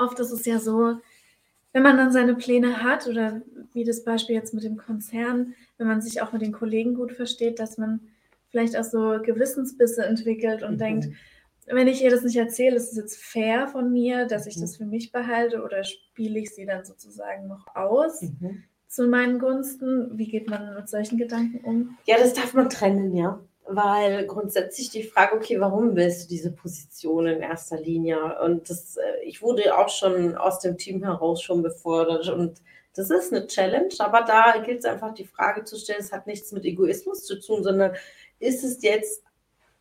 Oft ist es ja so, wenn man dann seine Pläne hat oder wie das Beispiel jetzt mit dem Konzern, wenn man sich auch mit den Kollegen gut versteht, dass man vielleicht auch so Gewissensbisse entwickelt und mhm. denkt, wenn ich ihr das nicht erzähle, ist es jetzt fair von mir, dass ich mhm. das für mich behalte oder spiele ich sie dann sozusagen noch aus mhm. zu meinen Gunsten? Wie geht man mit solchen Gedanken um? Ja, das darf man trennen, ja weil grundsätzlich die Frage, okay, warum willst du diese Position in erster Linie? Und das, äh, ich wurde auch schon aus dem Team heraus schon befordert und das ist eine Challenge, aber da gilt es einfach die Frage zu stellen, es hat nichts mit Egoismus zu tun, sondern ist es jetzt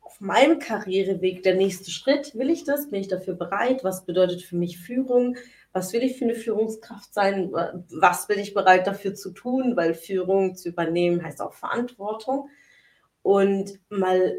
auf meinem Karriereweg der nächste Schritt? Will ich das? Bin ich dafür bereit? Was bedeutet für mich Führung? Was will ich für eine Führungskraft sein? Was bin ich bereit dafür zu tun? Weil Führung zu übernehmen heißt auch Verantwortung. Und mal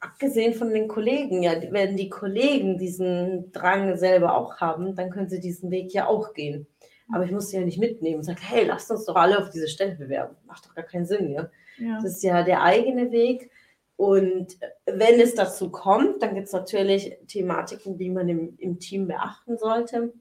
abgesehen von den Kollegen, ja, wenn die Kollegen diesen Drang selber auch haben, dann können sie diesen Weg ja auch gehen. Aber ich muss sie ja nicht mitnehmen und sagen, hey, lasst uns doch alle auf diese Stelle bewerben. Macht doch gar keinen Sinn, ja. ja. Das ist ja der eigene Weg. Und wenn es dazu kommt, dann gibt es natürlich Thematiken, die man im, im Team beachten sollte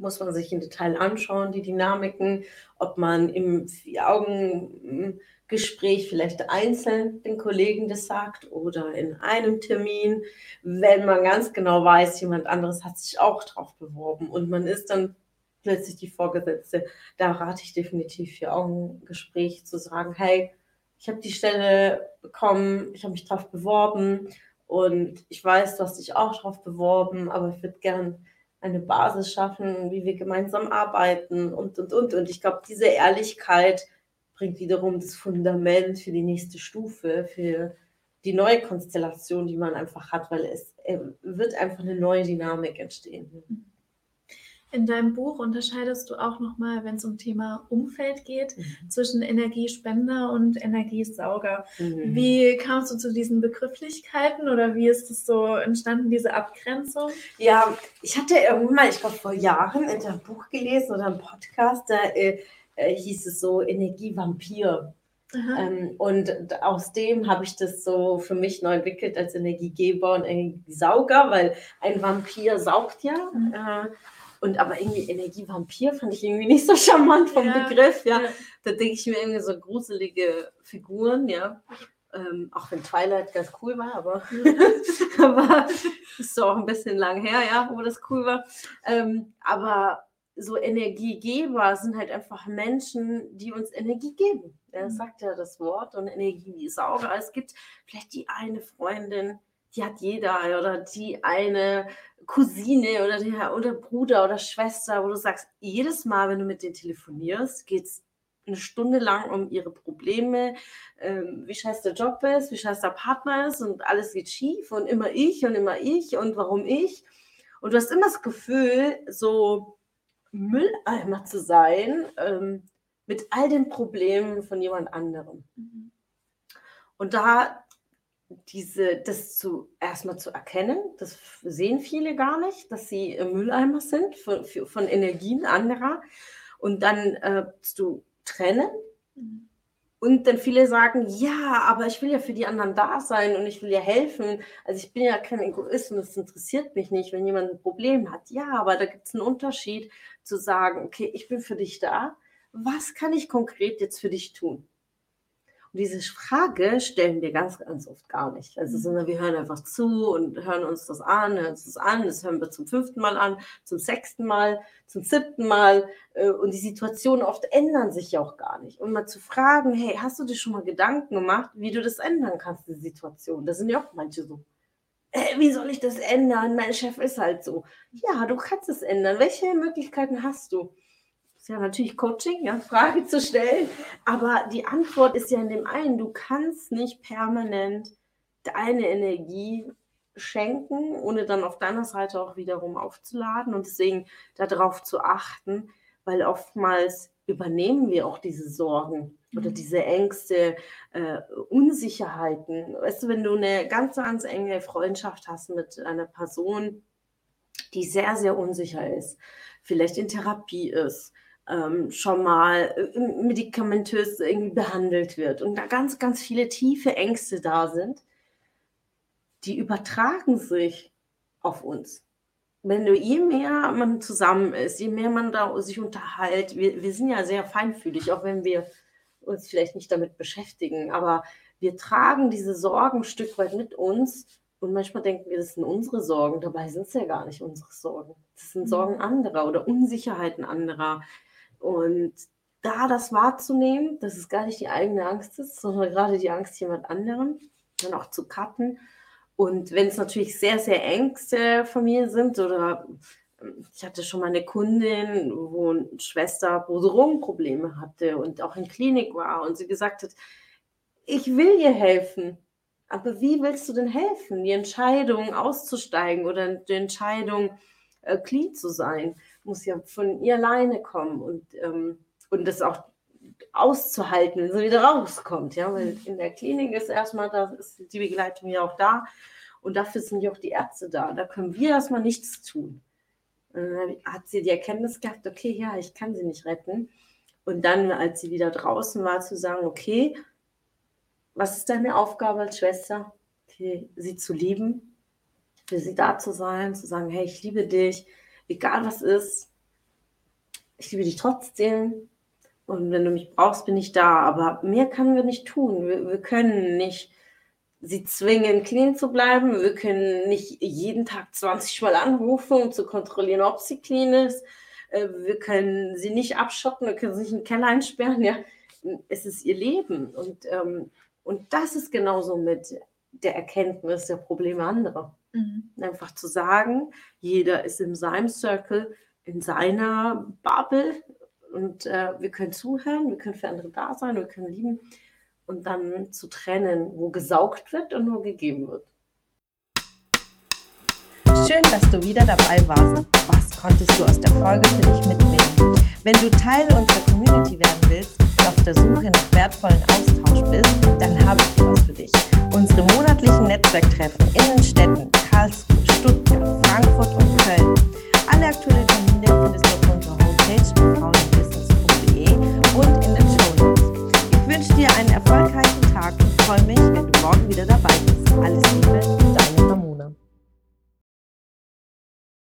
muss man sich im Detail anschauen, die Dynamiken, ob man im Vier-Augen Gespräch vielleicht einzeln den Kollegen das sagt oder in einem Termin, wenn man ganz genau weiß, jemand anderes hat sich auch drauf beworben und man ist dann plötzlich die Vorgesetzte. Da rate ich definitiv für Augengespräch zu sagen, hey, ich habe die Stelle bekommen, ich habe mich drauf beworben und ich weiß, du hast dich auch drauf beworben, aber ich würde gern eine Basis schaffen, wie wir gemeinsam arbeiten und, und, und. Und ich glaube, diese Ehrlichkeit bringt wiederum das Fundament für die nächste Stufe, für die neue Konstellation, die man einfach hat, weil es äh, wird einfach eine neue Dynamik entstehen. In deinem Buch unterscheidest du auch nochmal, wenn es um Thema Umfeld geht, mhm. zwischen Energiespender und Energiesauger. Mhm. Wie kamst du zu diesen Begrifflichkeiten oder wie ist es so entstanden, diese Abgrenzung? Ja, ich hatte irgendwann mal, ich glaube vor Jahren, in einem Buch gelesen oder einem Podcast, da äh, äh, hieß es so Energievampir. Ähm, und aus dem habe ich das so für mich neu entwickelt als Energiegeber und Energiesauger, weil ein Vampir saugt ja. Mhm. Äh, und aber irgendwie Energievampir fand ich irgendwie nicht so charmant vom ja, Begriff, ja. ja. Da denke ich mir irgendwie so gruselige Figuren, ja. Ähm, auch wenn Twilight ganz cool war, aber, aber ist so auch ein bisschen lang her, ja, wo das cool war. Ähm, aber so Energiegeber sind halt einfach Menschen, die uns Energie geben. Er mhm. sagt ja das Wort und Energie ist auch. Es gibt vielleicht die eine Freundin, die hat jeder oder die eine Cousine oder der oder Bruder oder Schwester, wo du sagst, jedes Mal, wenn du mit denen telefonierst, geht es eine Stunde lang um ihre Probleme, ähm, wie scheiße der Job ist, wie scheiße der Partner ist und alles geht schief und immer ich und immer ich und warum ich. Und du hast immer das Gefühl, so Mülleimer zu sein ähm, mit all den Problemen von jemand anderem. Mhm. Und da diese, das zu erstmal zu erkennen, das sehen viele gar nicht, dass sie Mülleimer sind von, von Energien anderer und dann äh, zu trennen. Mhm. Und dann viele sagen, ja, aber ich will ja für die anderen da sein und ich will ja helfen. Also ich bin ja kein Egoist und es interessiert mich nicht, wenn jemand ein Problem hat. Ja, aber da gibt es einen Unterschied zu sagen, okay, ich bin für dich da. Was kann ich konkret jetzt für dich tun? Und diese Frage stellen wir ganz, ganz oft gar nicht. Also, mhm. sondern wir hören einfach zu und hören uns das an, hören uns das an, das hören wir zum fünften Mal an, zum sechsten Mal, zum siebten Mal. Äh, und die Situationen oft ändern sich ja auch gar nicht. Und mal zu fragen, hey, hast du dir schon mal Gedanken gemacht, wie du das ändern kannst, die Situation? Da sind ja auch manche so. Äh, wie soll ich das ändern? Mein Chef ist halt so. Ja, du kannst es ändern. Welche Möglichkeiten hast du? Ja natürlich Coaching, ja, Frage zu stellen. Aber die Antwort ist ja in dem einen, du kannst nicht permanent deine Energie schenken, ohne dann auf deiner Seite auch wiederum aufzuladen und deswegen darauf zu achten, weil oftmals übernehmen wir auch diese Sorgen oder mhm. diese Ängste, äh, Unsicherheiten. Weißt du, wenn du eine ganz, ganz enge Freundschaft hast mit einer Person, die sehr, sehr unsicher ist, vielleicht in Therapie ist, ähm, schon mal äh, medikamentös irgendwie behandelt wird und da ganz, ganz viele tiefe Ängste da sind, die übertragen sich auf uns. Wenn du, je mehr man zusammen ist, je mehr man da sich unterhält, wir, wir sind ja sehr feinfühlig, auch wenn wir uns vielleicht nicht damit beschäftigen, aber wir tragen diese Sorgen ein Stück weit mit uns und manchmal denken wir, das sind unsere Sorgen, dabei sind es ja gar nicht unsere Sorgen. Das sind Sorgen mhm. anderer oder Unsicherheiten anderer. Und da das wahrzunehmen, dass es gar nicht die eigene Angst ist, sondern gerade die Angst jemand anderem, dann auch zu cutten und wenn es natürlich sehr, sehr Ängste von mir sind oder ähm, ich hatte schon mal eine Kundin, wo eine Schwester Boserum-Probleme hatte und auch in Klinik war und sie gesagt hat, ich will ihr helfen, aber wie willst du denn helfen? Die Entscheidung auszusteigen oder die Entscheidung äh, clean zu sein, muss ja von ihr alleine kommen und, ähm, und das auch auszuhalten, wenn sie wieder rauskommt, ja, weil in der Klinik ist erstmal, da ist die Begleitung ja auch da und dafür sind ja auch die Ärzte da. Da können wir erstmal nichts tun. Und dann hat sie die Erkenntnis gehabt, okay, ja, ich kann sie nicht retten. Und dann, als sie wieder draußen war, zu sagen, okay, was ist deine Aufgabe als Schwester? Okay, sie zu lieben, für sie da zu sein, zu sagen, hey, ich liebe dich, egal was ist, ich liebe dich trotzdem. Und wenn du mich brauchst, bin ich da. Aber mehr können wir nicht tun. Wir, wir können nicht sie zwingen, clean zu bleiben. Wir können nicht jeden Tag 20 Mal anrufen, um zu kontrollieren, ob sie clean ist. Äh, wir können sie nicht abschotten, wir können sie nicht in den Keller einsperren. Ja, es ist ihr Leben. Und, ähm, und das ist genauso mit der Erkenntnis der Probleme anderer. Mhm. Einfach zu sagen, jeder ist in seinem Circle, in seiner Bubble und äh, wir können zuhören, wir können für andere da sein, wir können lieben und dann zu trennen, wo gesaugt wird und wo gegeben wird. Schön, dass du wieder dabei warst. Was konntest du aus der Folge für dich mitnehmen? Wenn du Teil unserer Community werden willst und auf der Suche nach wertvollen Austausch bist, dann habe ich etwas für dich. Unsere monatlichen Netzwerktreffen in den Städten Karlsruhe, Stuttgart, Frankfurt und